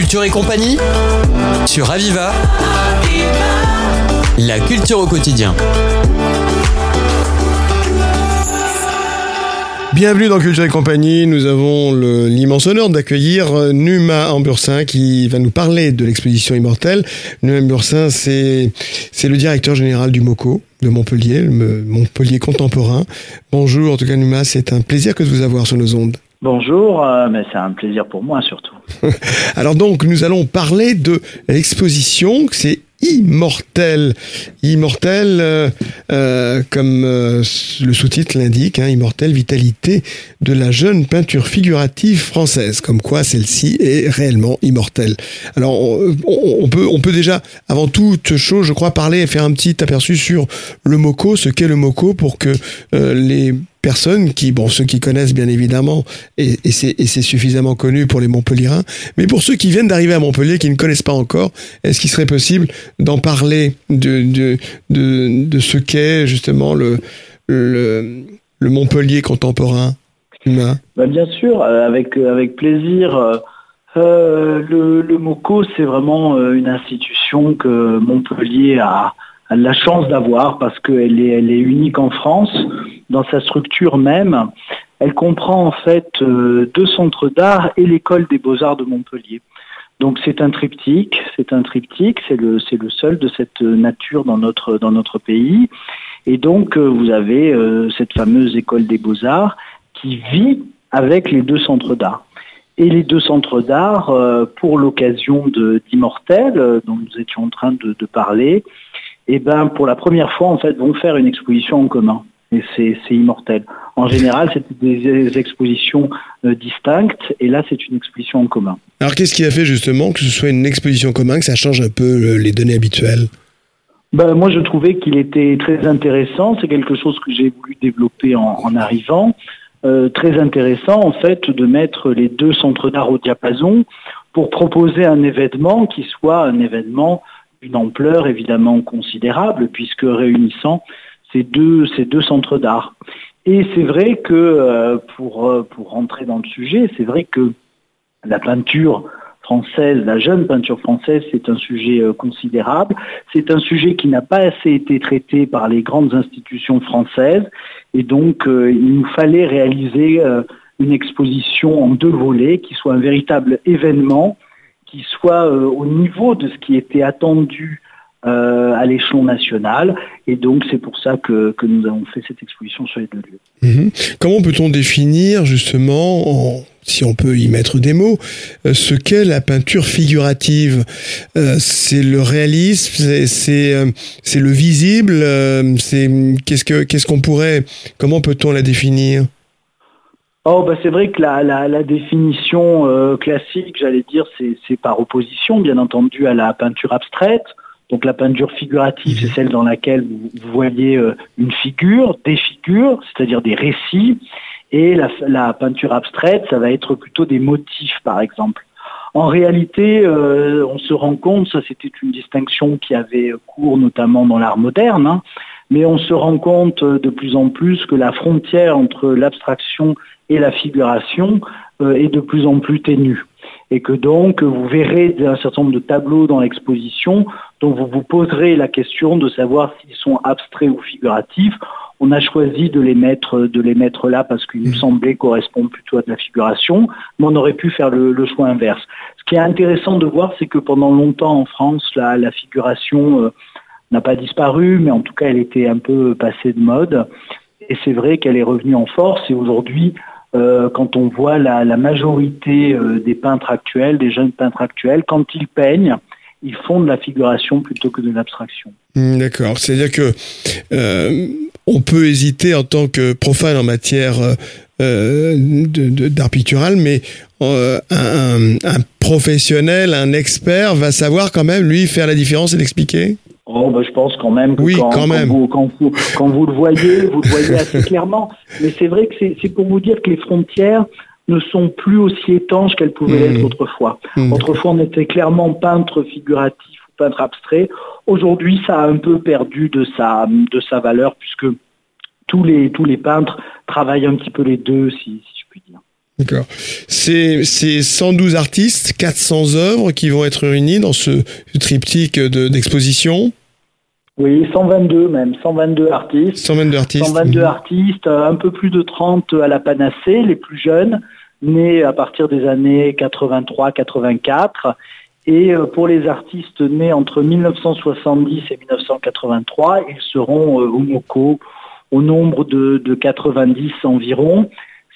Culture et compagnie sur Aviva. La culture au quotidien. Bienvenue dans Culture et compagnie. Nous avons l'immense honneur d'accueillir euh, Numa Ambursin qui va nous parler de l'exposition immortelle. Numa Ambursin, c'est le directeur général du MOCO de Montpellier, le Montpellier contemporain. Bonjour, en tout cas Numa, c'est un plaisir que de vous avoir sur nos ondes. Bonjour, euh, mais c'est un plaisir pour moi surtout. Alors donc, nous allons parler de l'exposition, c'est immortel. Immortel, euh, euh, comme le sous-titre l'indique, hein, immortel, vitalité de la jeune peinture figurative française. Comme quoi, celle-ci est réellement immortelle. Alors, on, peut, on peut déjà, avant toute chose, je crois, parler et faire un petit aperçu sur le MOCO, ce qu'est le MOCO, pour que les personnes qui, bon, ceux qui connaissent bien évidemment, et, c'est suffisamment connu pour les Montpellierins, mais pour ceux qui viennent d'arriver à Montpellier, qui ne connaissent pas encore, est-ce qu'il serait possible d'en parler de, de, de, ce qu'est justement le, le, Montpellier contemporain humain bah Bien sûr, euh, avec, euh, avec plaisir. Euh, le, le MOCO, c'est vraiment une institution que Montpellier a la chance d'avoir parce qu'elle est, elle est unique en France dans sa structure même. Elle comprend en fait euh, deux centres d'art et l'école des beaux-arts de Montpellier. Donc c'est un triptyque, c'est un triptyque, c'est le, c'est le seul de cette nature dans notre, dans notre pays. Et donc euh, vous avez euh, cette fameuse école des beaux-arts qui vit avec les deux centres d'art. Et les deux centres d'art, pour l'occasion d'Immortel, dont nous étions en train de, de parler, et eh ben pour la première fois en fait vont faire une exposition en commun et c'est immortel. En général, c'est des expositions euh, distinctes, et là, c'est une exposition en commun. Alors, qu'est-ce qui a fait justement que ce soit une exposition en commun, que ça change un peu euh, les données habituelles? Ben, moi, je trouvais qu'il était très intéressant. C'est quelque chose que j'ai voulu développer en, arrivant. Euh, très intéressant, en fait, de mettre les deux centres d'art au diapason pour proposer un événement qui soit un événement d'une ampleur évidemment considérable, puisque réunissant ces deux, ces deux centres d'art. Et c'est vrai que, euh, pour, euh, pour rentrer dans le sujet, c'est vrai que la peinture française, la jeune peinture française, c'est un sujet euh, considérable. C'est un sujet qui n'a pas assez été traité par les grandes institutions françaises. Et donc, il nous fallait réaliser une exposition en deux volets qui soit un véritable événement, qui soit au niveau de ce qui était attendu euh, à l'échelon national. Et donc, c'est pour ça que, nous avons fait cette exposition sur les deux lieux. Mhm. Comment peut-on définir, justement, si on peut y mettre des mots, euh, ce qu'est la peinture figurative? Euh, C'est le réalisme, c'est le visible, qu'est-ce qu'on pourrait, comment peut-on la définir? Oh, bah c'est vrai que la, la, la définition classique, j'allais dire, c'est par opposition, bien entendu, à la peinture abstraite. Donc la peinture figurative, c'est celle dans laquelle vous, voyez euh, une figure, des figures, c'est-à-dire des récits, et la, peinture abstraite, ça va être plutôt des motifs, par exemple. En réalité, euh, on se rend compte, ça c'était une distinction qui avait cours notamment dans l'art moderne, hein, mais on se rend compte de plus en plus que la frontière entre l'abstraction et la figuration euh, est de plus en plus ténue et que donc vous verrez un certain nombre de tableaux dans l'exposition dont vous vous poserez la question de savoir s'ils sont abstraits ou figuratifs. On a choisi de les mettre, de les mettre là parce qu'ils nous semblaient correspondre plutôt à de la figuration, mais on aurait pu faire le, choix inverse. Ce qui est intéressant de voir, c'est que pendant longtemps en France, la, la figuration euh, n'a pas disparu, mais en tout cas, elle était un peu passée de mode. Et c'est vrai qu'elle est revenue en force et aujourd'hui, euh, quand on voit la, majorité euh, des peintres actuels, des jeunes peintres actuels, quand ils peignent, ils font de la figuration plutôt que de l'abstraction. Hmm, d'accord, c'est-à-dire que euh, on peut hésiter en tant que profane en matière d'art pictural, mais un, professionnel, un expert va savoir quand même lui faire la différence et l'expliquer? Oh, bah, je pense quand même que oui, quand, même. vous, quand, vous, le voyez, vous le voyez assez clairement. Mais c'est vrai que c'est pour vous dire que les frontières ne sont plus aussi étanches qu'elles pouvaient mmh. être autrefois. Mmh. Autrefois, on était clairement peintre figuratif ou peintre abstrait. Aujourd'hui, ça a un peu perdu de sa, de sa valeur puisque tous les, tous les peintres travaillent un petit peu les deux, si, si je puis dire. D'accord. C'est 112 artistes, 400 œuvres qui vont être réunies dans ce, triptyque d'exposition. Oui, 122 même, 122 artistes. 122 artistes. 122 artistes, euh, un peu plus de 30 à la panacée, les plus jeunes, nés à partir des années 83-84. Et euh, pour les artistes nés entre 1970 et 1983, ils seront euh, au MOCO au nombre de, de 90 environ.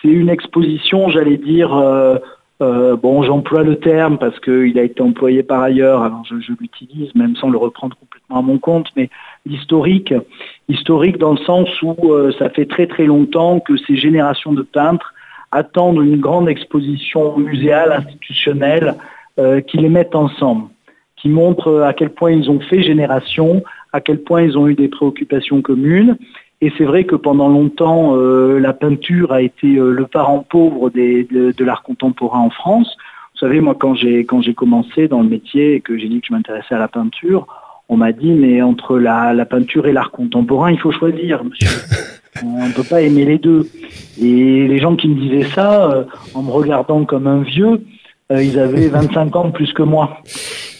C'est une exposition, j'allais dire, euh, euh, bon, j'emploie le terme parce qu'il a été employé par ailleurs, alors je, l'utilise même sans le reprendre complètement à mon compte, mais historique, historique dans le sens où euh, ça fait très très longtemps que ces générations de peintres attendent une grande exposition muséale, institutionnelle, qui les mette ensemble, qui montre à quel point ils ont fait génération, à quel point ils ont eu des préoccupations communes et c'est vrai que pendant longtemps, euh, la peinture a été euh, le parent pauvre des, de, l'art contemporain en France. Vous savez, moi, quand j'ai quand j'ai commencé dans le métier et que j'ai dit que je m'intéressais à la peinture, on m'a dit mais entre la, la peinture et l'art contemporain, il faut choisir, monsieur. on ne peut pas aimer les deux. Et les gens qui me disaient ça, euh, en me regardant comme un vieux, ils avaient 25 ans de plus que moi.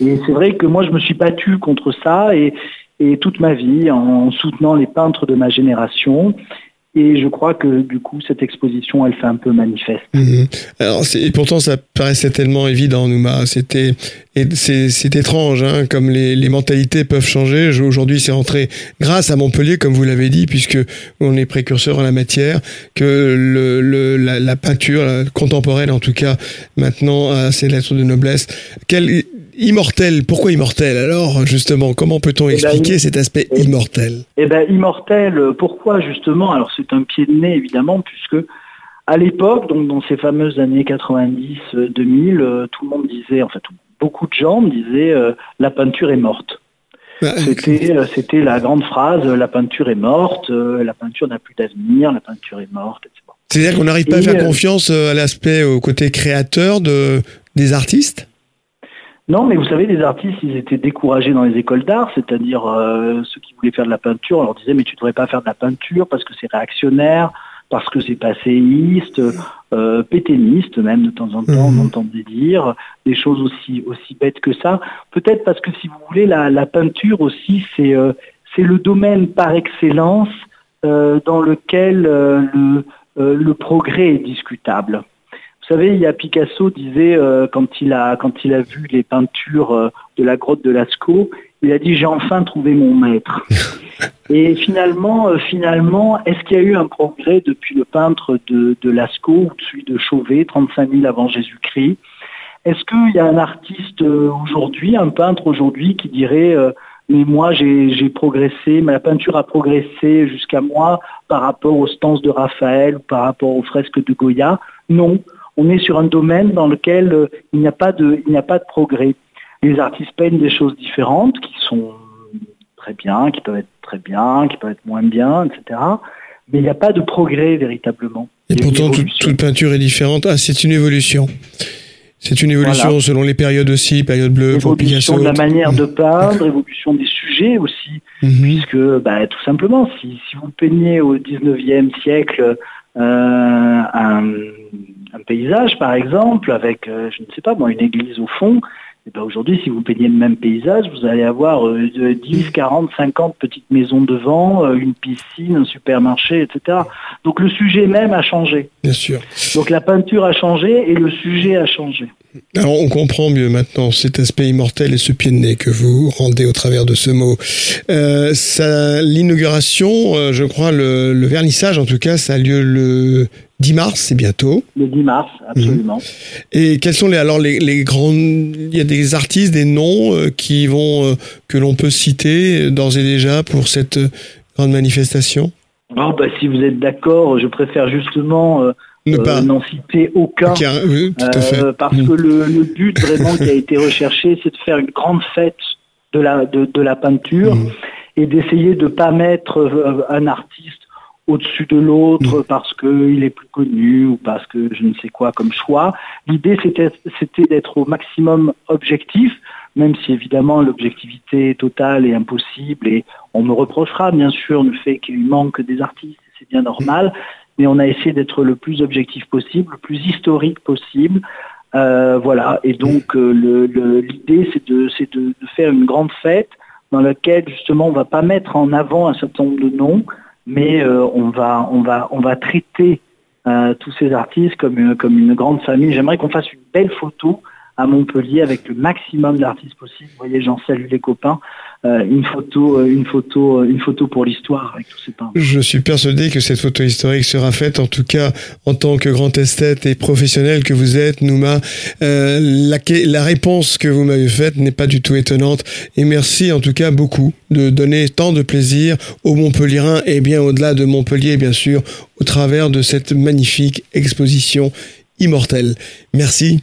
Et c'est vrai que moi, je me suis battu contre ça et, et toute ma vie en soutenant les peintres de ma génération. Et je crois que du coup, cette exposition, elle fait un peu manifeste. Mhm. Alors, et pourtant, ça paraissait tellement évident, Nouma. C'était, c'est étrange, hein, comme les, les, mentalités peuvent changer. Aujourd'hui, c'est rentré grâce à Montpellier, comme vous l'avez dit, puisque on est précurseur en la matière, que le, le la, la, peinture contemporaine, en tout cas, maintenant, a ses lettres de noblesse. Quelle, Immortel, pourquoi immortel Alors justement, comment peut-on eh ben, expliquer cet aspect eh, immortel Eh bien immortel, pourquoi justement? Alors c'est un pied de nez évidemment, puisque à l'époque, donc dans ces fameuses années 90-2000, euh, tout le monde disait, en fait beaucoup de gens disaient euh, la peinture est morte. Bah, euh, c'était, la grande phrase, la peinture est morte, la peinture n'a plus d'avenir, la peinture est morte, etc. C'est-à-dire qu'on n'arrive pas à faire confiance à l'aspect, au côté créateur de, des artistes? Non, mais vous savez, les artistes, ils étaient découragés dans les écoles d'art, c'est-à-dire euh, ceux qui voulaient faire de la peinture, on leur disait mais tu devrais pas faire de la peinture parce que c'est réactionnaire, parce que c'est passéiste, euh, péténiste même de temps en temps, on mhm. entendait dire des choses aussi aussi bêtes que ça. Peut-être parce que si vous voulez, la, la peinture aussi, c'est euh, c'est le domaine par excellence euh, dans lequel le, le progrès est discutable. Vous savez, il y a Picasso disait euh, quand il a quand il a vu les peintures euh, de la grotte de Lascaux, il a dit j'ai enfin trouvé mon maître. Et finalement, euh, finalement, est-ce qu'il y a eu un progrès depuis le peintre de, de Lascaux ou celui de Chauvet, 35 000 avant Jésus-Christ? Est-ce qu'il y a un artiste aujourd'hui, un peintre aujourd'hui qui dirait mais moi j'ai progressé, la peinture a progressé jusqu'à moi par rapport aux stances de Raphaël ou par rapport aux fresques de Goya? Non, on est sur un domaine dans lequel euh, il n'y a pas de, il n'y a pas de progrès. Les artistes peignent des choses différentes qui sont très bien, qui peuvent être très bien, qui peuvent être moins bien, etc. Mais il n'y a pas de progrès véritablement. Et pourtant, toute, peinture est différente. Ah, c'est une évolution. C'est une évolution selon les périodes aussi, période bleue pour Picasso. Évolution de la manière de peindre, évolution des sujets aussi, mhm. puisque bah, tout simplement, si, si vous peignez au 19e siècle euh, un, un paysage, par exemple, avec, euh, je ne sais pas moi, une église au fond, et ben aujourd'hui, si vous peignez le même paysage, vous allez avoir 10, 40, 50 petites maisons devant, euh, une piscine, un supermarché, etc. Donc le sujet même a changé. Bien sûr. Donc la peinture a changé et le sujet a changé. Alors on comprend mieux maintenant cet aspect immortel et ce pied de nez que vous rendez au travers de ce mot. Euh, L'inauguration, je crois, le, le, vernissage en tout cas, ça a lieu le 10 mars, c'est bientôt. Le 10 mars, absolument. Mhm. Et quels sont les alors les, les grandes il y a des artistes, des noms euh, qui vont euh, que l'on peut citer d'ores et déjà pour cette euh, grande manifestation? Oh, bah, si vous êtes d'accord, je préfère justement n'en citer aucun, parce mhm. que le, le, but vraiment qui a été recherché, c'est de faire une grande fête de la de, de la peinture mhm. et d'essayer de pas mettre un artiste au-dessus de l'autre mm. parce qu'il est plus connu ou parce que je ne sais quoi comme choix. L'idée, c'était, c'était d'être au maximum objectif, même si évidemment l'objectivité totale est impossible et on me reprochera bien sûr le fait qu'il manque des artistes, c'est bien normal. mais on a essayé d'être le plus objectif possible, le plus historique possible. Euh, voilà, et donc l'idée c'est de, de, de, faire une grande fête dans laquelle justement on va pas mettre en avant un certain nombre de noms, mais on, va, on, va, traiter tous ces artistes une, comme une grande famille. J'aimerais qu'on fasse une belle photo à Montpellier avec le maximum d'artistes possible. Vous voyez, j'en salue les copains. Euh, une photo, euh, une photo, euh, une photo pour l'histoire avec tous ces peintres. Je suis persuadé que cette photo historique sera faite, en tout cas en tant que grand esthète et professionnel que vous êtes, Nouma. Euh, la, la réponse que vous m'avez faite n'est pas du tout étonnante et merci en tout cas beaucoup de donner tant de plaisir aux Montpellierins et bien au-delà de Montpellier, bien sûr, au travers de cette magnifique exposition immortelle. Merci.